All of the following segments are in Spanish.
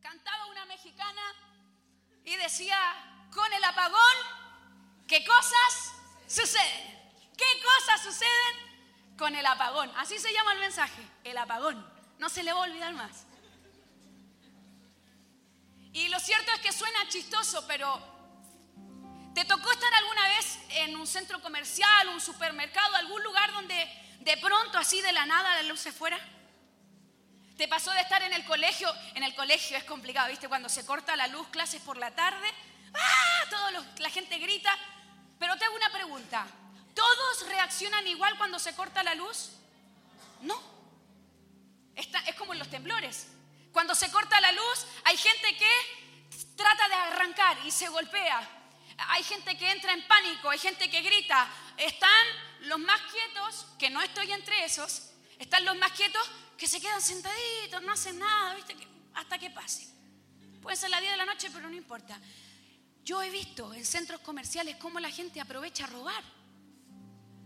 Cantaba una mexicana y decía, con el apagón, ¿qué cosas suceden? ¿Qué cosas suceden con el apagón? Así se llama el mensaje, el apagón. No se le va a olvidar más. Y lo cierto es que suena chistoso, pero ¿te tocó estar alguna vez en un centro comercial, un supermercado, algún lugar donde de pronto así de la nada la luz se fuera? ¿Te pasó de estar en el colegio? En el colegio es complicado, ¿viste? Cuando se corta la luz, clases por la tarde, ¡ah! Todo la gente grita. Pero te hago una pregunta. ¿Todos reaccionan igual cuando se corta la luz? No. es como en los temblores. Cuando se corta la luz, hay gente que trata de arrancar y se golpea. Hay gente que entra en pánico, hay gente que grita. Están los más quietos, que no estoy entre esos, están los más quietos que se quedan sentaditos, no hacen nada, ¿viste? hasta que pase. Puede ser la 10 de la noche, pero no importa. Yo he visto en centros comerciales cómo la gente aprovecha a robar.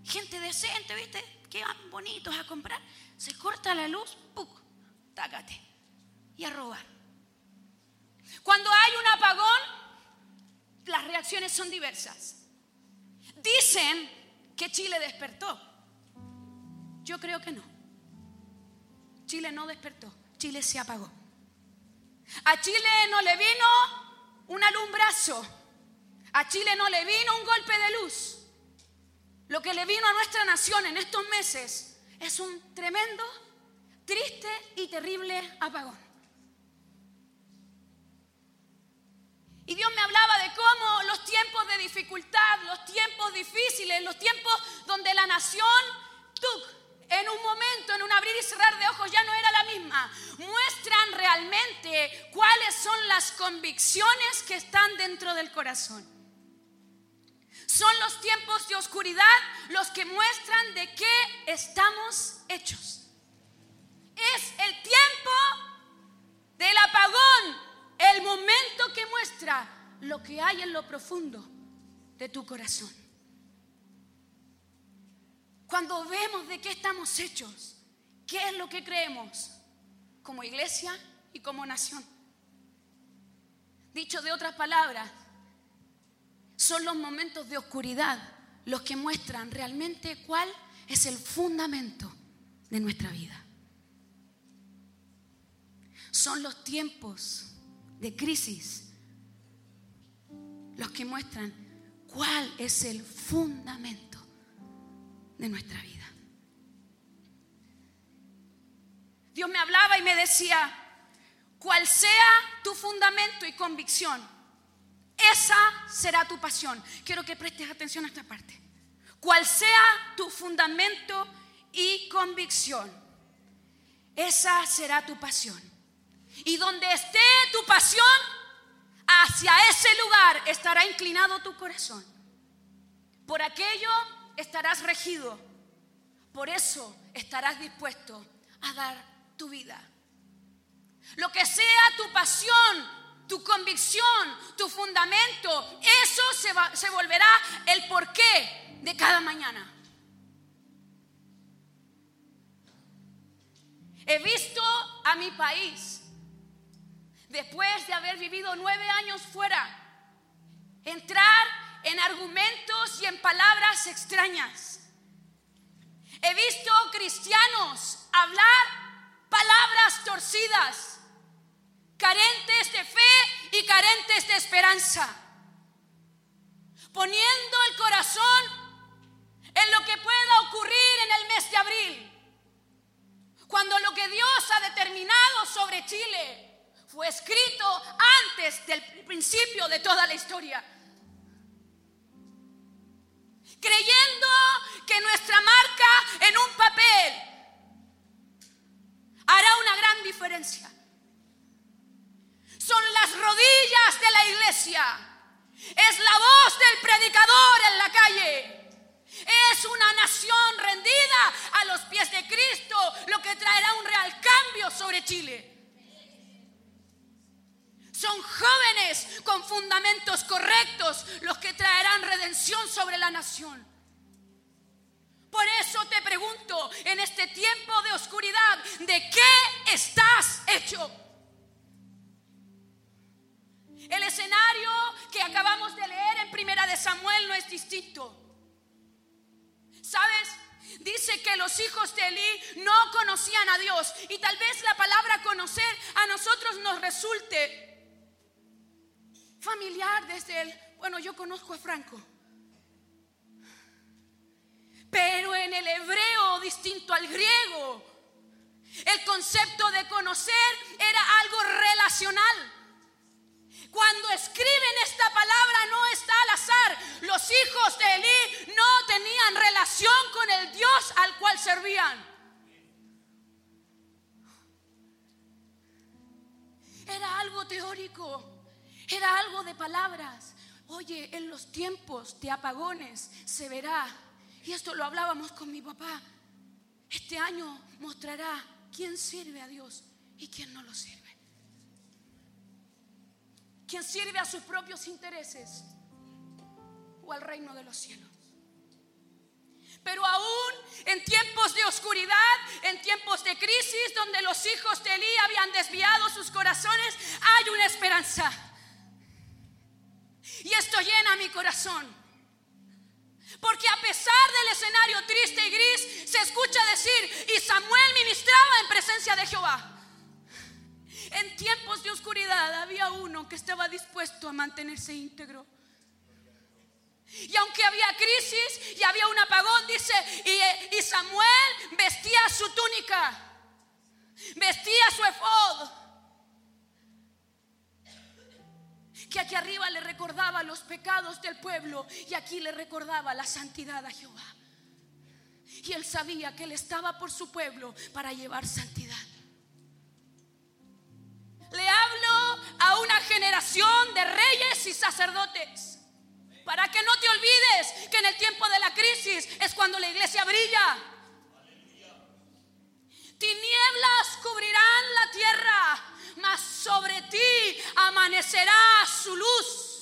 Gente decente, ¿viste? Que van bonitos a comprar. Se corta la luz, ¡puc! Tácate. Y a robar. Cuando hay un apagón, las reacciones son diversas. Dicen que Chile despertó. Yo creo que no. Chile no despertó, Chile se apagó. A Chile no le vino un alumbrazo, a Chile no le vino un golpe de luz. Lo que le vino a nuestra nación en estos meses es un tremendo, triste y terrible apagón. Y Dios me hablaba de cómo los tiempos de dificultad, los tiempos difíciles, los tiempos donde la nación, tú, en un momento, en un abrir y cerrar de ojos, ya no era la misma. Muestran realmente cuáles son las convicciones que están dentro del corazón. Son los tiempos de oscuridad los que muestran de qué estamos hechos. Es el tiempo del apagón, el momento que muestra lo que hay en lo profundo de tu corazón. Cuando vemos de qué estamos hechos, qué es lo que creemos como iglesia y como nación. Dicho de otras palabras, son los momentos de oscuridad los que muestran realmente cuál es el fundamento de nuestra vida. Son los tiempos de crisis los que muestran cuál es el fundamento de nuestra vida. Dios me hablaba y me decía, cual sea tu fundamento y convicción, esa será tu pasión. Quiero que prestes atención a esta parte. Cual sea tu fundamento y convicción, esa será tu pasión. Y donde esté tu pasión, hacia ese lugar estará inclinado tu corazón. Por aquello estarás regido. Por eso estarás dispuesto a dar tu vida. Lo que sea tu pasión, tu convicción, tu fundamento, eso se, se volverá el porqué de cada mañana. He visto a mi país, después de haber vivido nueve años fuera, entrar en argumentos y en palabras extrañas. He visto cristianos hablar palabras torcidas, carentes de fe y carentes de esperanza, poniendo el corazón en lo que pueda ocurrir en el mes de abril, cuando lo que Dios ha determinado sobre Chile fue escrito antes del principio de toda la historia creyendo que nuestra marca en un papel hará una gran diferencia. Son las rodillas de la iglesia. Es la voz del predicador en la calle. Es una nación rendida a los pies de Cristo, lo que traerá un real cambio sobre Chile. Son jóvenes con fundamentos correctos los que traerán redención sobre la nación. Por eso te pregunto, en este tiempo de oscuridad, ¿de qué estás hecho? El escenario que acabamos de leer en Primera de Samuel no es distinto. ¿Sabes? Dice que los hijos de Eli no conocían a Dios y tal vez la palabra conocer a nosotros nos resulte familiar desde el, bueno, yo conozco a Franco. Pero en el hebreo distinto al griego, el concepto de conocer era algo relacional. Cuando escriben esta palabra no está al azar. Los hijos de Elí no tenían relación con el Dios al cual servían. Era algo teórico, era algo de palabras. Oye, en los tiempos de apagones se verá, y esto lo hablábamos con mi papá, este año mostrará quién sirve a Dios y quién no lo sirve quien sirve a sus propios intereses o al reino de los cielos. Pero aún en tiempos de oscuridad, en tiempos de crisis, donde los hijos de Elí habían desviado sus corazones, hay una esperanza. Y esto llena mi corazón. Porque a pesar del escenario triste y gris, se escucha decir, y Samuel ministraba en presencia de Jehová. En tiempos de oscuridad había uno que estaba dispuesto a mantenerse íntegro. Y aunque había crisis y había un apagón, dice, y, Samuel vestía su túnica, vestía su efod, que aquí arriba le recordaba los pecados del pueblo y aquí le recordaba la santidad a Jehová. Y él sabía que él estaba por su pueblo para llevar santidad. Le hablo a una generación de reyes y sacerdotes. Para que no te olvides que en el tiempo de la crisis es cuando la iglesia brilla. Tinieblas cubrirán la tierra, mas sobre ti amanecerá su luz.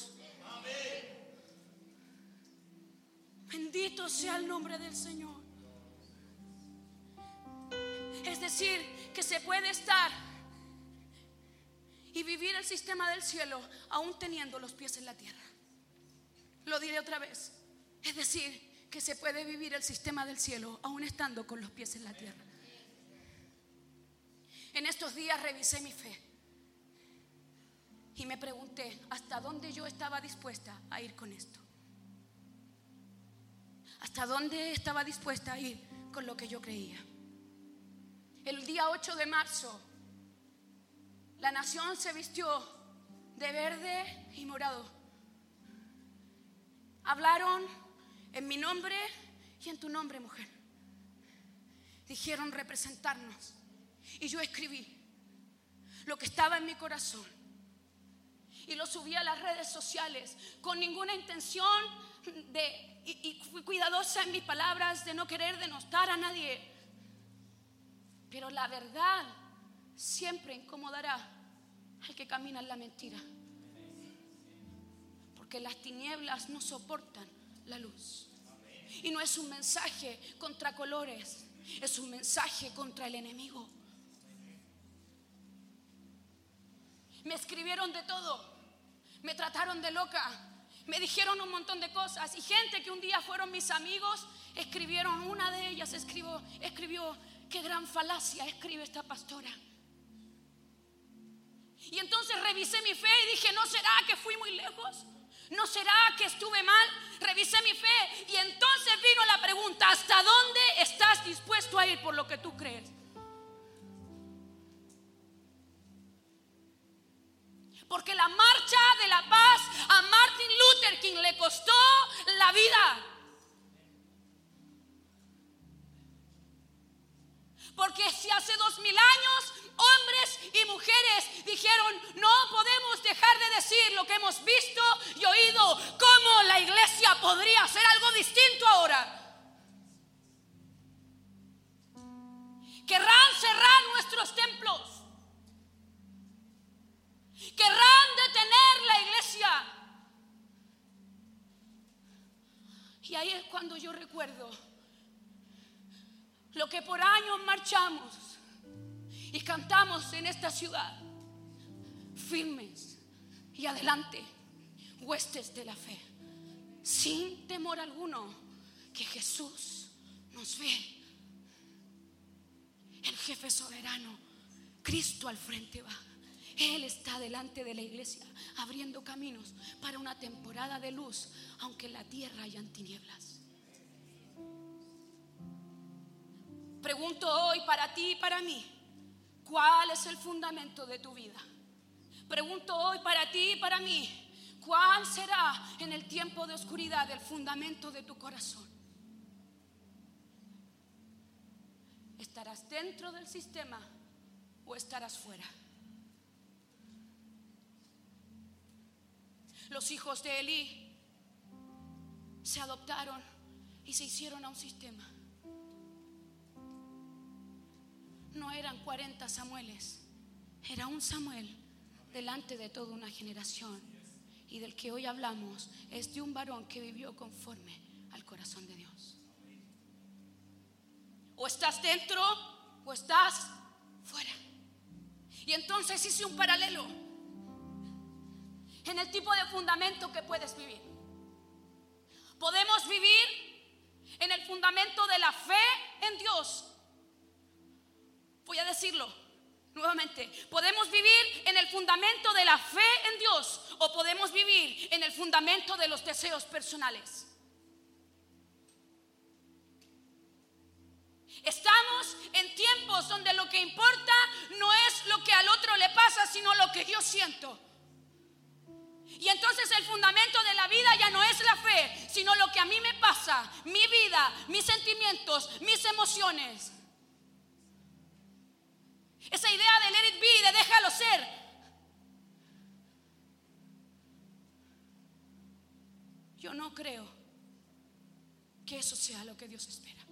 Bendito sea el nombre del Señor. Es decir, que se puede estar y vivir el sistema del cielo aún teniendo los pies en la tierra. Lo diré otra vez. Es decir, que se puede vivir el sistema del cielo aún estando con los pies en la tierra. En estos días revisé mi fe y me pregunté hasta dónde yo estaba dispuesta a ir con esto. Hasta dónde estaba dispuesta a ir con lo que yo creía. El día 8 de marzo la nación se vistió de verde y morado. Hablaron en mi nombre y en tu nombre, mujer. Dijeron representarnos. Y yo escribí lo que estaba en mi corazón. Y lo subí a las redes sociales con ninguna intención de, y, fui cuidadosa en mis palabras, de no querer denostar a nadie. Pero la verdad siempre incomodará al que camina en la mentira. Porque las tinieblas no soportan la luz. Y no es un mensaje contra colores, es un mensaje contra el enemigo. Me escribieron de todo, me trataron de loca, me dijeron un montón de cosas y gente que un día fueron mis amigos escribieron, una de ellas escribió, escribió, qué gran falacia escribe esta pastora. Y entonces revisé mi fe y dije, ¿no será que fui muy lejos? ¿No será que estuve mal? Revisé mi fe y entonces vino la pregunta, ¿hasta dónde estás dispuesto a ir por lo que tú crees? Porque la marcha de la paz a Martin Luther King le costó la vida. Porque si hace dos mil años hombres y mujeres dijeron, no podemos dejar de decir lo que hemos visto y oído, ¿cómo la iglesia podría hacer algo distinto ahora? Querrán cerrar nuestros templos. Querrán detener la iglesia. Y ahí es cuando yo recuerdo lo que por años marchamos y cantamos en esta ciudad, firmes y adelante, huestes de la fe. sin temor alguno que Jesús nos ve. El jefe soberano, Cristo al frente va. Él está delante de la iglesia abriendo caminos para una temporada de luz, aunque en la tierra hayan tinieblas. Pregunto hoy para ti y para mí, ¿cuál es el fundamento de tu vida? Pregunto hoy para ti y para mí, ¿cuál será en el tiempo de oscuridad el fundamento de tu corazón? ¿Estarás dentro del sistema o estarás fuera? Los hijos de Elí se adoptaron y se hicieron a un sistema. No eran 40 Samueles, era un Samuel delante de toda una generación. Y del que hoy hablamos es de un varón que vivió conforme al corazón de Dios. O estás dentro o estás fuera. Y entonces hice un paralelo en el tipo de fundamento que puedes vivir. Podemos vivir en el fundamento de la fe en Dios. Voy a decirlo nuevamente. Podemos vivir en el fundamento de la fe en Dios o podemos vivir en el fundamento de los deseos personales. Estamos en tiempos donde lo que importa no es lo que al otro le pasa, sino lo que yo siento. Y entonces el fundamento de la vida ya no es la fe, sino lo que a mí me pasa, mi vida, mis sentimientos, mis emociones. Esa idea de let it be, de déjalo ser. Yo no creo que eso sea lo que Dios espera.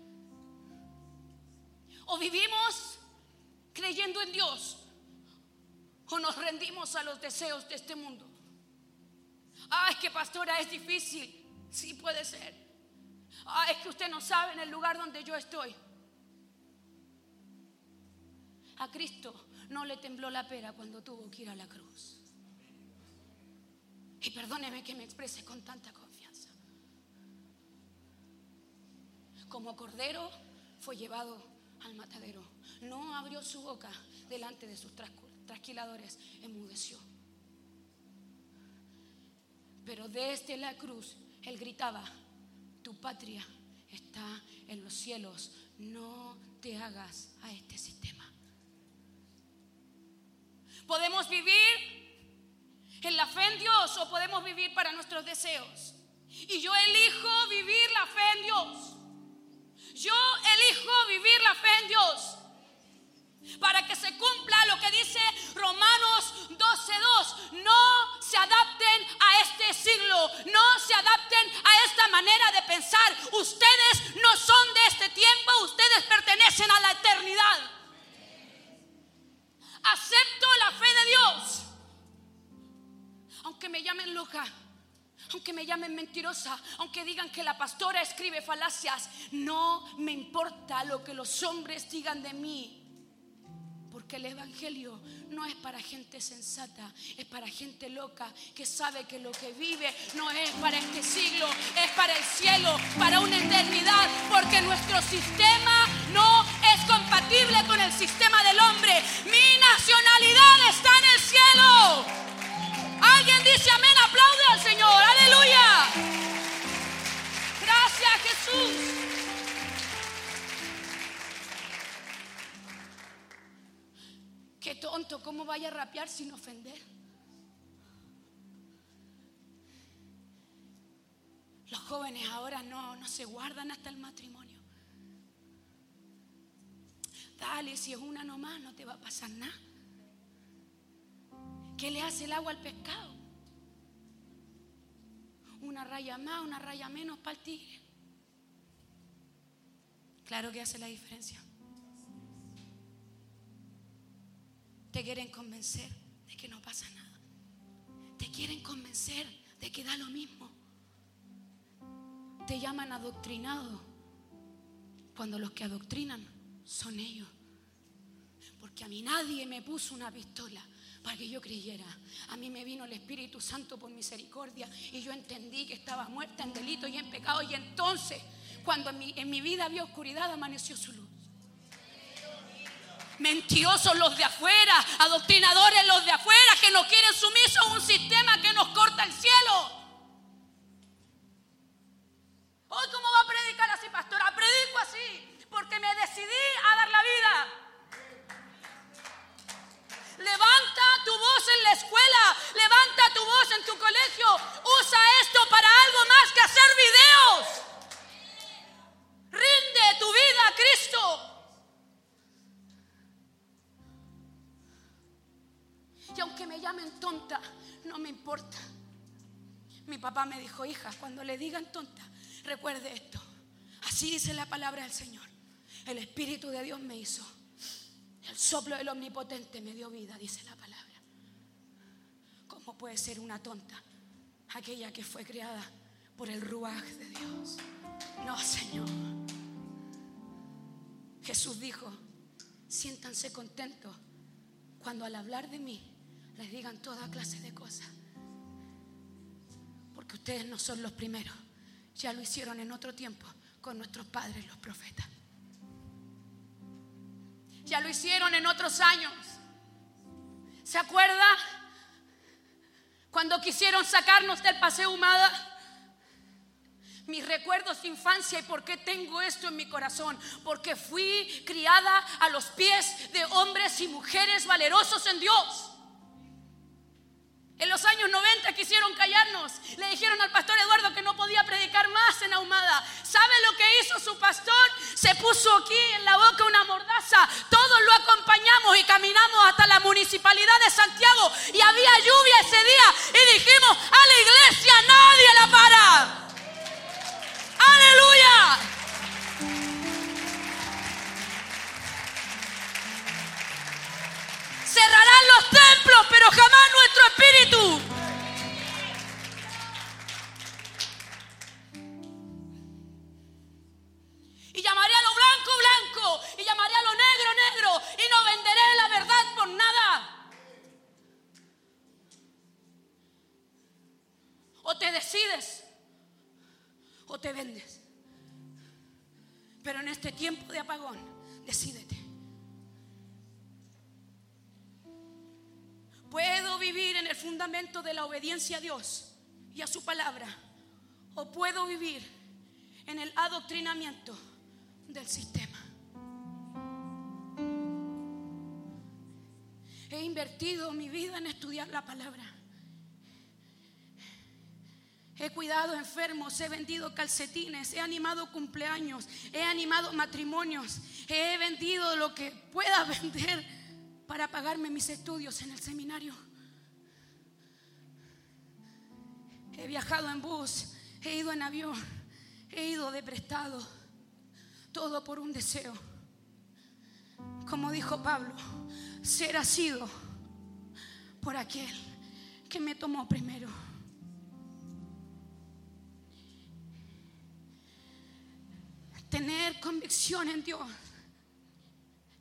O vivimos creyendo en Dios o nos rendimos a los deseos de este mundo. Ah, es que pastora es difícil. Sí puede ser. Ah, es que usted no sabe en el lugar donde yo estoy. A Cristo no le tembló la pera cuando tuvo que ir a la cruz. Y perdóneme que me exprese con tanta confianza. Como cordero fue llevado al matadero. No abrió su boca delante de sus trasquiladores, enmudeció. Pero desde la cruz él gritaba, tu patria está en los cielos, no te hagas a este sistema. Podemos vivir en la fe en Dios o podemos vivir para nuestros deseos. Y yo elijo vivir la fe en Dios. Yo elijo vivir la fe en Dios para que se cumpla lo que dice Romanos 12.2. No se adapten a este siglo, no se adapten a esta manera de pensar. Ustedes no son de este tiempo, ustedes pertenecen a la eternidad. Acepto la fe de Dios, aunque me llamen loca. Aunque me llamen mentirosa, aunque digan que la pastora escribe falacias, no me importa lo que los hombres digan de mí porque el Evangelio no es para gente sensata, es para gente loca que sabe que lo que vive no es para este siglo, es para el cielo, para una eternidad, porque nuestro sistema no es ¿cómo vaya a rapear sin ofender? Los jóvenes ahora no, no se guardan hasta el matrimonio. Dale, si es una nomás, no te va a pasar nada. ¿Qué le hace el agua al pescado? Una raya más, una raya menos para el tigre. Claro que hace la diferencia. Te quieren convencer de que no pasa nada. Te quieren convencer de que da lo mismo. Te llaman adoctrinado cuando los que adoctrinan son ellos. Porque a mí nadie me puso una pistola para que yo creyera. A mí me vino el Espíritu Santo por misericordia y yo entendí que estaba muerta en delito y en pecado. Y entonces, cuando en mi, en mi vida había oscuridad, amaneció su luz. Mentirosos los de afuera, adoctrinadores los de afuera que nos quieren sumisos a un sistema que nos corta el cielo. Dijo, hija, cuando le digan tonta, Recuerde esto. Así dice la palabra del Señor. El Espíritu de Dios me hizo. El soplo del Omnipotente me dio vida, dice la palabra. ¿Cómo puede ser una tonta aquella que fue creada por el ruaj de Dios? No, Señor. Jesús dijo, siéntanse contentos cuando al hablar de mí les digan toda clase de cosas. Porque ustedes no son los primeros. Ya lo hicieron en otro tiempo con nuestros padres los profetas. Ya lo hicieron en otros años. ¿Se acuerda? Cuando quisieron sacarnos del paseo humada. Mis recuerdos de infancia y por qué tengo esto en mi corazón. Porque fui criada a los pies de hombres y mujeres valerosos en Dios. En los años 90 quisieron callarnos. Le dijeron al pastor Eduardo que no podía predicar más en Ahumada. ¿Sabe lo que hizo su pastor? Se puso aquí en la boca una mordaza. Todos lo acompañamos y caminamos hasta la municipalidad de Santiago. Y había lluvia ese día. Y dijimos, a la iglesia nadie la para. Aleluya. Cerrarán los pero jamás nuestro espíritu. Fundamento de la obediencia a Dios y a su palabra. O puedo vivir en el adoctrinamiento del sistema. He invertido mi vida en estudiar la palabra. He cuidado enfermos, he vendido calcetines, he animado cumpleaños, he animado matrimonios, he vendido lo que pueda vender para pagarme mis estudios en el seminario. He viajado en bus, he ido en avión, he ido de prestado, todo por un deseo. Como dijo Pablo, ser sido por aquel que me tomó primero. Tener convicción en Dios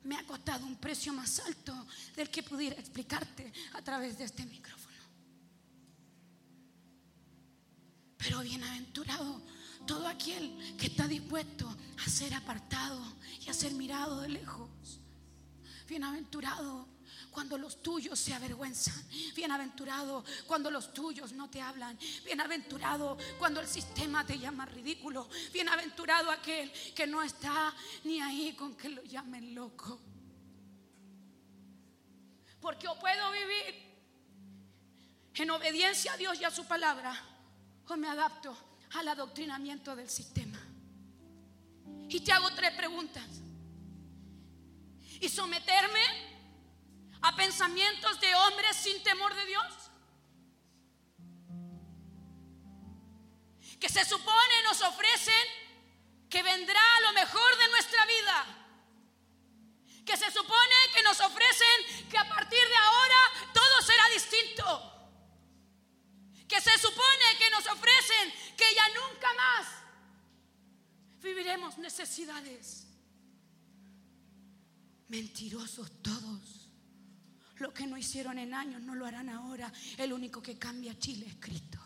me ha costado un precio más alto del que pudiera explicarte a través de este micrófono. Pero bienaventurado todo aquel que está dispuesto a ser apartado y a ser mirado de lejos. Bienaventurado cuando los tuyos se avergüenzan. Bienaventurado cuando los tuyos no te hablan. Bienaventurado cuando el sistema te llama ridículo. Bienaventurado aquel que no está ni ahí con que lo llamen loco. Porque yo puedo vivir en obediencia a Dios y a su palabra o me adapto al adoctrinamiento del sistema. Y te hago tres preguntas. ¿Y someterme a pensamientos de hombres sin temor de Dios? Que se supone nos ofrecen que vendrá lo mejor de nuestra vida. Que se supone que nos ofrecen que a partir de ahora todo será distinto. Que se supone que nos ofrecen que ya nunca más viviremos necesidades. Mentirosos todos Lo que no hicieron en años no lo harán ahora. El único que cambia Chile es Cristo.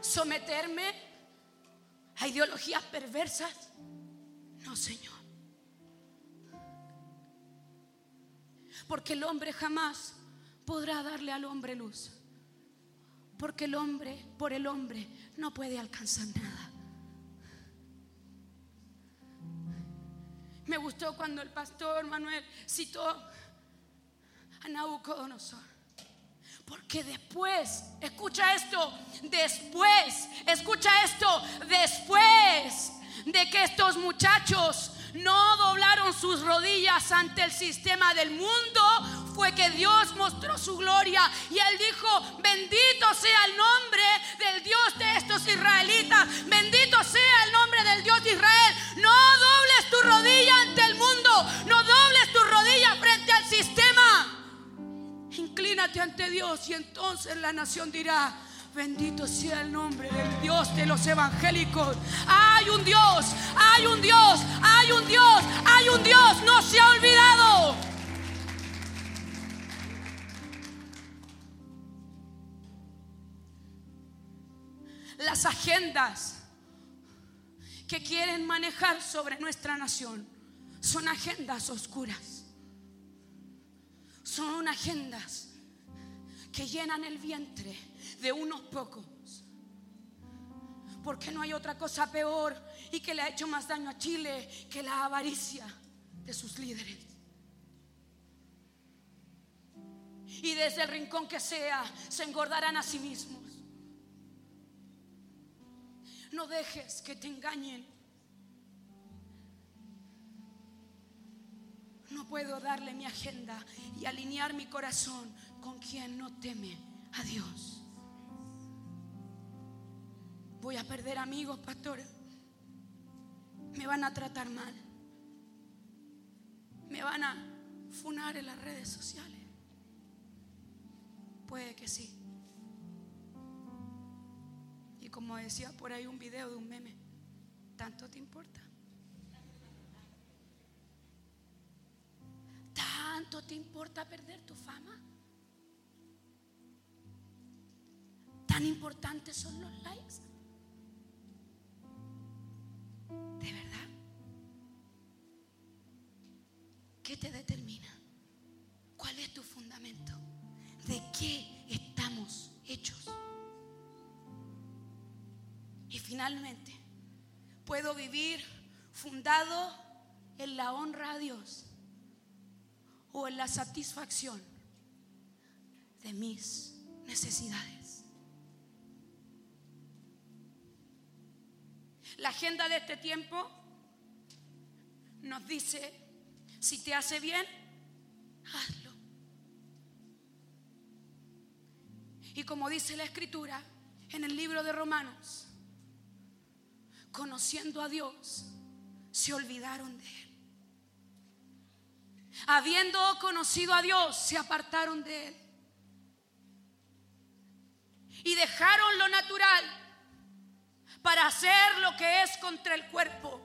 Someterme a ideologías perversas. No, Señor. Porque el hombre jamás podrá darle al hombre luz. Porque el hombre, por el hombre, no puede alcanzar nada. Me gustó cuando el pastor Manuel citó a Nabucodonosor. Porque después, escucha esto, después, escucha esto, después de que estos muchachos no doblaron sus rodillas ante el sistema del mundo, fue que Dios mostró su gloria y él dijo, bendito sea el nombre del Dios de estos israelitas, bendito sea el nombre del Dios de Israel. No dobles tu rodilla ante el mundo, no dobles tu rodilla frente al sistema. Inclínate ante Dios y entonces la nación dirá, Bendito sea el nombre del Dios de los evangélicos. Hay un Dios, hay un Dios, hay un Dios, hay un Dios. No se ha olvidado. Las agendas que quieren manejar sobre nuestra nación son agendas oscuras. Son agendas que llenan el vientre de unos pocos. Porque no hay otra cosa peor y que le ha hecho más daño a Chile que la avaricia de sus líderes. Y desde el rincón que sea, se engordarán a sí mismos. No dejes que te engañen. No puedo darle mi agenda y alinear mi corazón con quien no teme a Dios. Voy a perder amigos, pastor. Me van a tratar mal. Me van a funar en las redes sociales. Puede que sí. Y como decía por ahí un video de un meme, ¿tanto te importa? ¿Tanto te importa perder tu fama? ¿Tan importantes son los likes? ¿De verdad? ¿Qué te determina? ¿Cuál es tu fundamento? ¿De qué estamos hechos? Y finalmente, puedo vivir fundado en la honra a Dios o en la satisfacción de mis necesidades. La agenda de este tiempo nos dice, si te hace bien, hazlo. Y como dice la escritura en el libro de Romanos, conociendo a Dios, se olvidaron de Él. Habiendo conocido a Dios, se apartaron de Él. Y dejaron lo natural para hacer lo que es contra el cuerpo.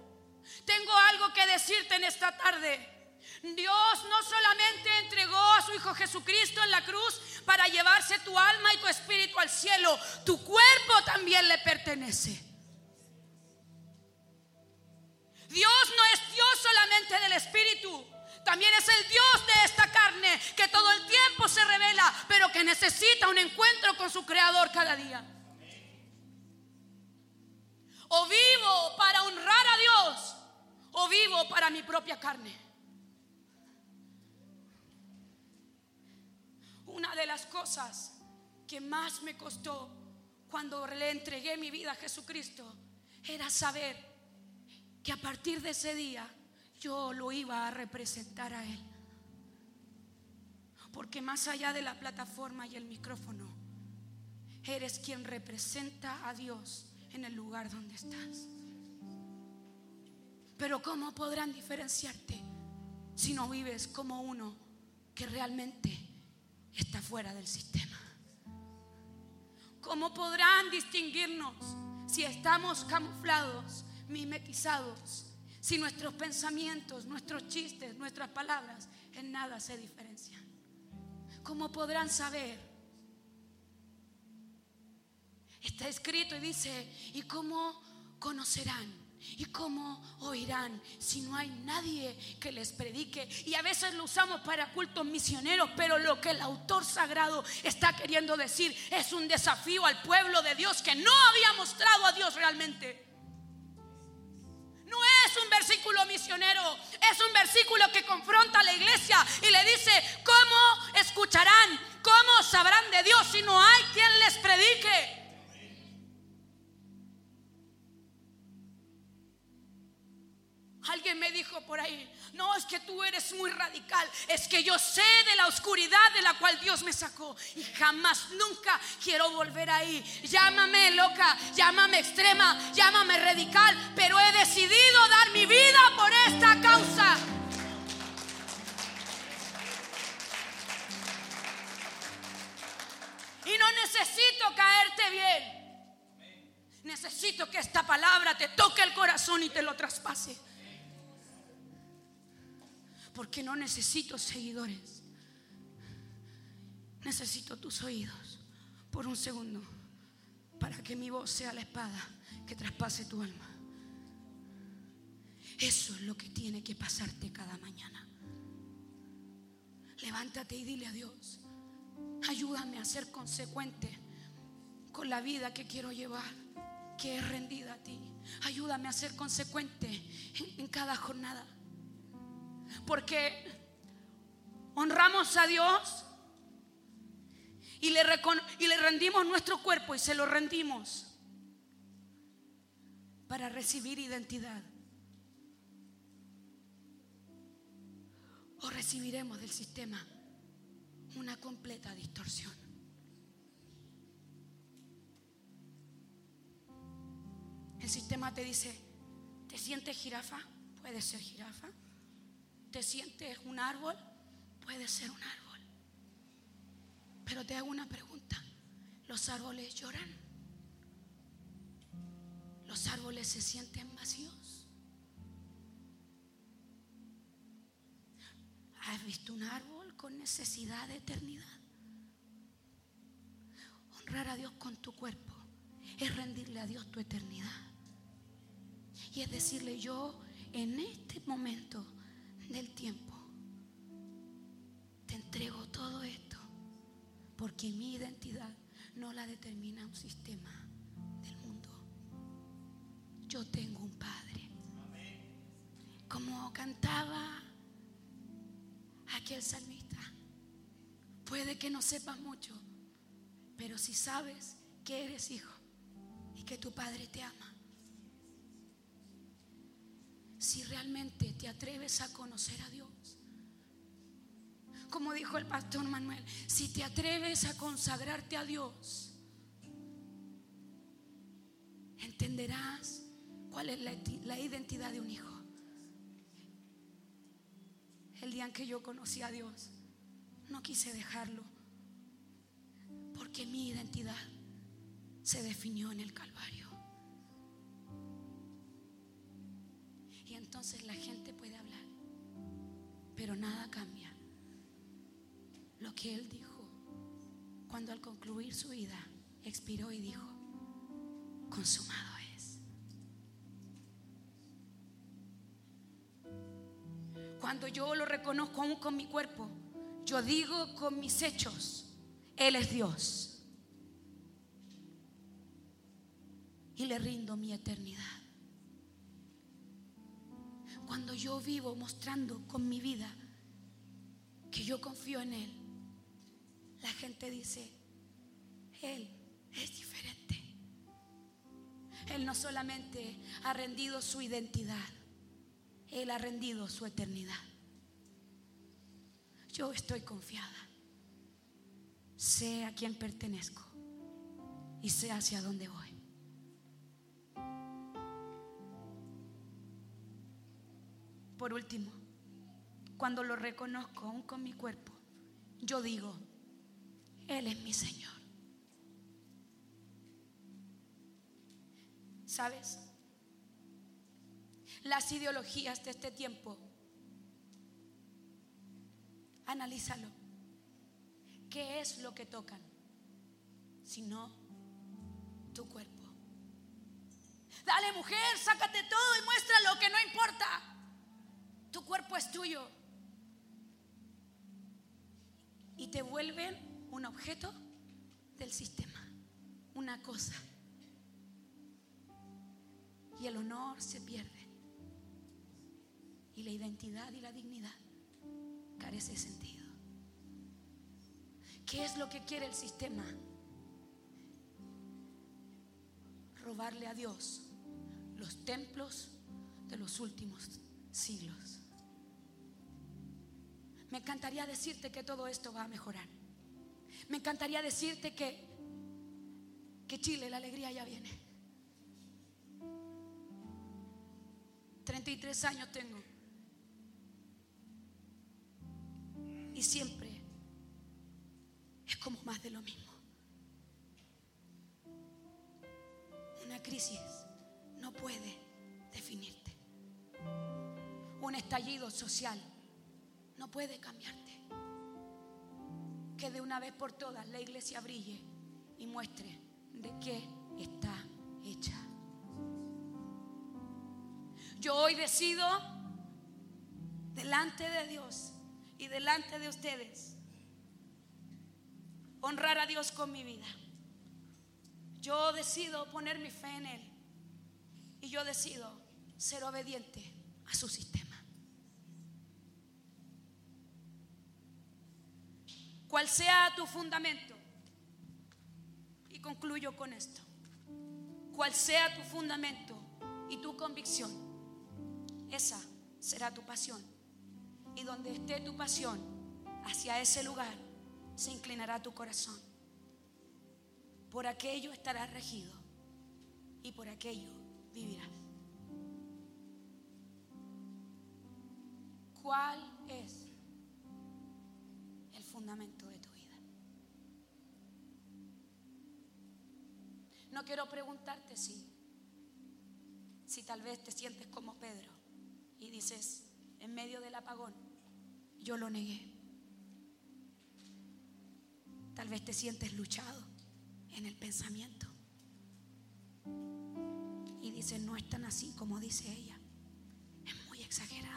Tengo algo que decirte en esta tarde. Dios no solamente entregó a su Hijo Jesucristo en la cruz para llevarse tu alma y tu espíritu al cielo, tu cuerpo también le pertenece. Dios no es Dios solamente del espíritu, también es el Dios de esta carne que todo el tiempo se revela, pero que necesita un encuentro con su Creador cada día. O vivo para honrar a Dios o vivo para mi propia carne. Una de las cosas que más me costó cuando le entregué mi vida a Jesucristo era saber que a partir de ese día yo lo iba a representar a Él. Porque más allá de la plataforma y el micrófono, eres quien representa a Dios en el lugar donde estás. Pero ¿cómo podrán diferenciarte si no vives como uno que realmente está fuera del sistema? ¿Cómo podrán distinguirnos si estamos camuflados, mimetizados, si nuestros pensamientos, nuestros chistes, nuestras palabras en nada se diferencian? ¿Cómo podrán saber? Está escrito y dice, ¿y cómo conocerán? ¿Y cómo oirán si no hay nadie que les predique? Y a veces lo usamos para cultos misioneros, pero lo que el autor sagrado está queriendo decir es un desafío al pueblo de Dios que no había mostrado a Dios realmente. No es un versículo misionero, es un versículo que confronta a la iglesia y le dice, ¿cómo escucharán? ¿Cómo sabrán de Dios si no hay quien les predique? Alguien me dijo por ahí, no, es que tú eres muy radical, es que yo sé de la oscuridad de la cual Dios me sacó y jamás, nunca quiero volver ahí. Llámame loca, llámame extrema, llámame radical, pero he decidido dar mi vida por esta causa. Y no necesito caerte bien. Necesito que esta palabra te toque el corazón y te lo traspase. Porque no necesito seguidores. Necesito tus oídos por un segundo para que mi voz sea la espada que traspase tu alma. Eso es lo que tiene que pasarte cada mañana. Levántate y dile a Dios, ayúdame a ser consecuente con la vida que quiero llevar, que es rendida a ti. Ayúdame a ser consecuente en, en cada jornada. Porque honramos a Dios y le, y le rendimos nuestro cuerpo y se lo rendimos para recibir identidad. O recibiremos del sistema una completa distorsión. El sistema te dice, ¿te sientes jirafa? Puede ser jirafa te sientes un árbol, puede ser un árbol. Pero te hago una pregunta. ¿Los árboles lloran? ¿Los árboles se sienten vacíos? ¿Has visto un árbol con necesidad de eternidad? Honrar a Dios con tu cuerpo es rendirle a Dios tu eternidad. Y es decirle, yo en este momento del tiempo, te entrego todo esto, porque mi identidad no la determina un sistema del mundo. Yo tengo un Padre. Como cantaba aquel salmista, puede que no sepas mucho, pero si sabes que eres hijo y que tu Padre te ama, si realmente te atreves a conocer a Dios. Como dijo el pastor Manuel, si te atreves a consagrarte a Dios, entenderás cuál es la, identidad de un hijo. El día en que yo conocí a Dios, no quise dejarlo, porque mi identidad se definió en el Calvario. Entonces la gente puede hablar. Pero nada cambia. Lo que él dijo cuando al concluir su vida expiró y dijo, consumado es. Cuando yo lo reconozco aún con mi cuerpo, yo digo con mis hechos, Él es Dios. Y le rindo mi eternidad cuando yo vivo mostrando con mi vida que yo confío en Él, la gente dice, Él es diferente. Él no solamente ha rendido su identidad, Él ha rendido su eternidad. Yo estoy confiada. Sé a quién pertenezco y sé hacia dónde voy. Por último, cuando lo reconozco aún con mi cuerpo, yo digo, Él es mi Señor. ¿Sabes? Las ideologías de este tiempo. Analízalo. ¿Qué es lo que tocan? Si no, tu cuerpo. Dale mujer, sácate todo y muestra lo que no importa. Tu cuerpo es tuyo. Y te vuelven un objeto del sistema, una cosa. Y el honor se pierde. Y la identidad y la dignidad carece de sentido. ¿Qué es lo que quiere el sistema? Robarle a Dios los templos de los últimos siglos. Me encantaría decirte que todo esto va a mejorar. Me encantaría decirte que, que Chile, la alegría ya viene. 33 años tengo. Y siempre es como más de lo mismo. Una crisis no puede definirte. Un estallido social no puede cambiarte. Que de una vez por todas la iglesia brille y muestre de qué está hecha. Yo hoy decido delante de Dios y delante de ustedes honrar a Dios con mi vida. Yo decido poner mi fe en Él. Y yo decido ser obediente a su sistema. Cual sea tu fundamento, y concluyo con esto, cual sea tu fundamento y tu convicción, esa será tu pasión. Y donde esté tu pasión, hacia ese lugar se inclinará tu corazón. Por aquello estarás regido y por aquello vivirás. ¿Cuál fundamento de tu vida? No quiero preguntarte si, si tal vez te sientes como Pedro y dices, en medio del apagón, yo lo negué. Tal vez te sientes luchado en el pensamiento y dice, no es tan así como dice ella. Es muy exagerada.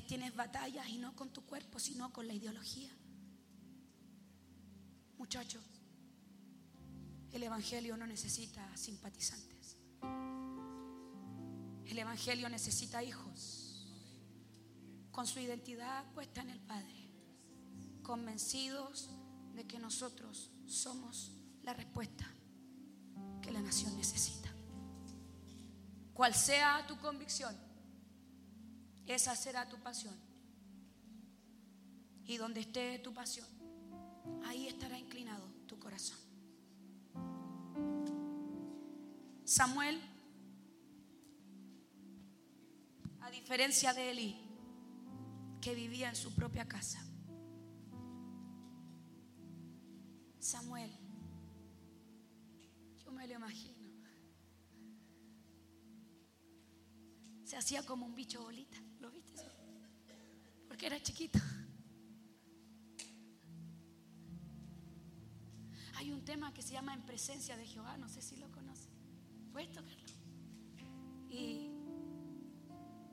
Tienes batallas y no con tu cuerpo, sino con la ideología. Muchachos, el Evangelio no necesita simpatizantes. El Evangelio necesita hijos con su identidad puesta en el Padre, convencidos de que nosotros somos la respuesta que la nación necesita. Cual sea tu convicción, esa será tu pasión. Y donde esté tu pasión, ahí estará inclinado tu corazón. Samuel, a diferencia de Eli, que vivía en su propia casa, Samuel hacía como un bicho bolita, ¿lo viste? Porque era chiquito. Hay un tema que se llama En presencia de Jehová, no sé si lo conoce. ¿Puedes tocarlo? Y,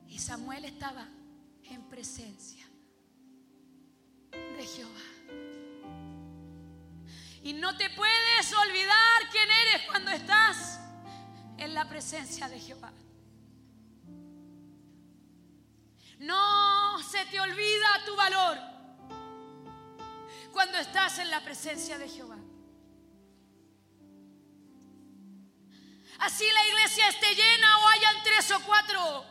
y Samuel estaba en presencia de Jehová. Y no te puedes olvidar quién eres cuando estás en la presencia de Jehová. No se te olvida tu valor cuando estás en la presencia de Jehová. Así la iglesia esté llena o hayan tres o cuatro.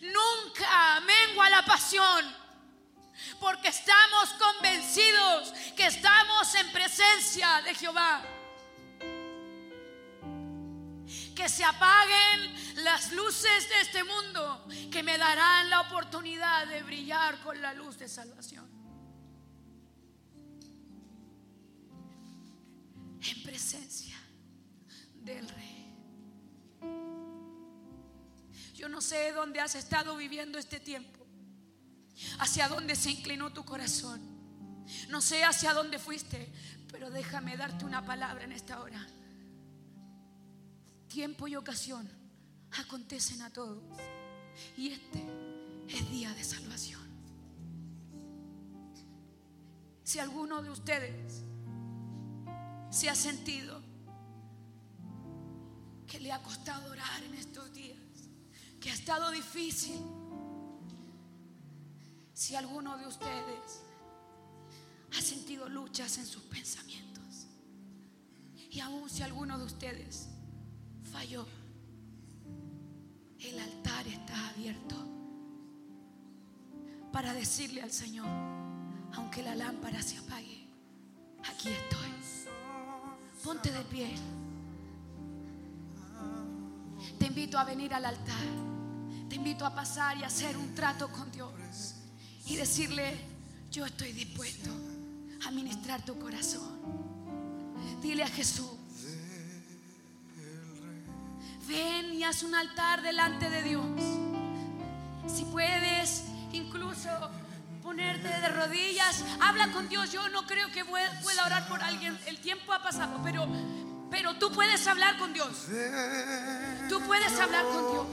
Nunca mengua la pasión porque estamos convencidos que estamos en presencia de Jehová. Que se apaguen las luces de este mundo que me darán la oportunidad de brillar con la luz de salvación. en presencia del Rey. Yo no sé dónde has estado viviendo este tiempo, hacia dónde se inclinó tu corazón. No sé hacia dónde fuiste, pero déjame darte una palabra en esta hora. Tiempo y ocasión acontecen a todos. Y este es día de salvación. Si alguno de ustedes se ha sentido que le ha costado orar en estos días, que ha estado difícil, si alguno de ustedes ha sentido luchas en sus pensamientos y aún si alguno de ustedes falló, el altar está abierto para decirle al Señor, aunque la lámpara se apague, aquí estoy. Ponte de pie. Te invito a venir al altar. Te invito a pasar y hacer un trato con Dios. Y decirle, yo estoy dispuesto a ministrar tu corazón. Dile a Jesús, un altar delante de Dios. Si puedes, incluso ponerte de rodillas, habla con Dios. Yo no creo que pueda orar por alguien. El tiempo ha pasado, pero, pero tú puedes hablar con Dios. Tú puedes hablar con Dios.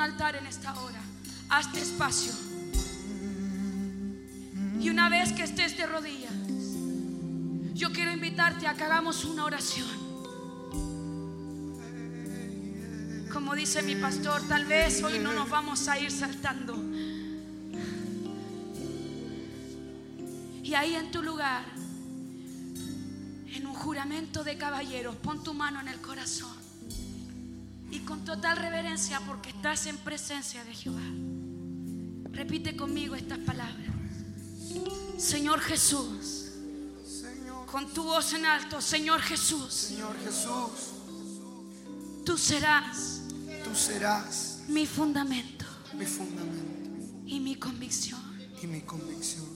Altar en esta hora. Hazte espacio. Y una vez que estés de rodillas, yo quiero invitarte a que hagamos una oración. Como dice mi pastor, tal vez hoy no nos vamos a ir saltando. Y ahí en tu lugar, en un juramento de caballeros, pon tu mano en el corazón. Y con total reverencia, porque estás en presencia de Jehová, repite conmigo estas palabras. Señor Jesús, con tu voz en alto, Señor Jesús, Señor Jesús, tú serás tú serás mi fundamento mi fundamento y mi convicción. y mi convicción.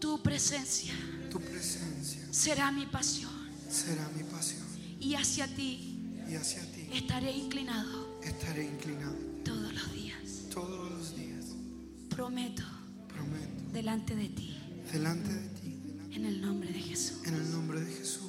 Tu presencia Tu presencia será mi pasión será mi pasión y hacia ti y hacia ti estaré inclinado estaré inclinado todos los días. todos los días. Prometo Prometo delante de ti, delante de ti, en el nombre de Jesús. en el nombre de Jesús.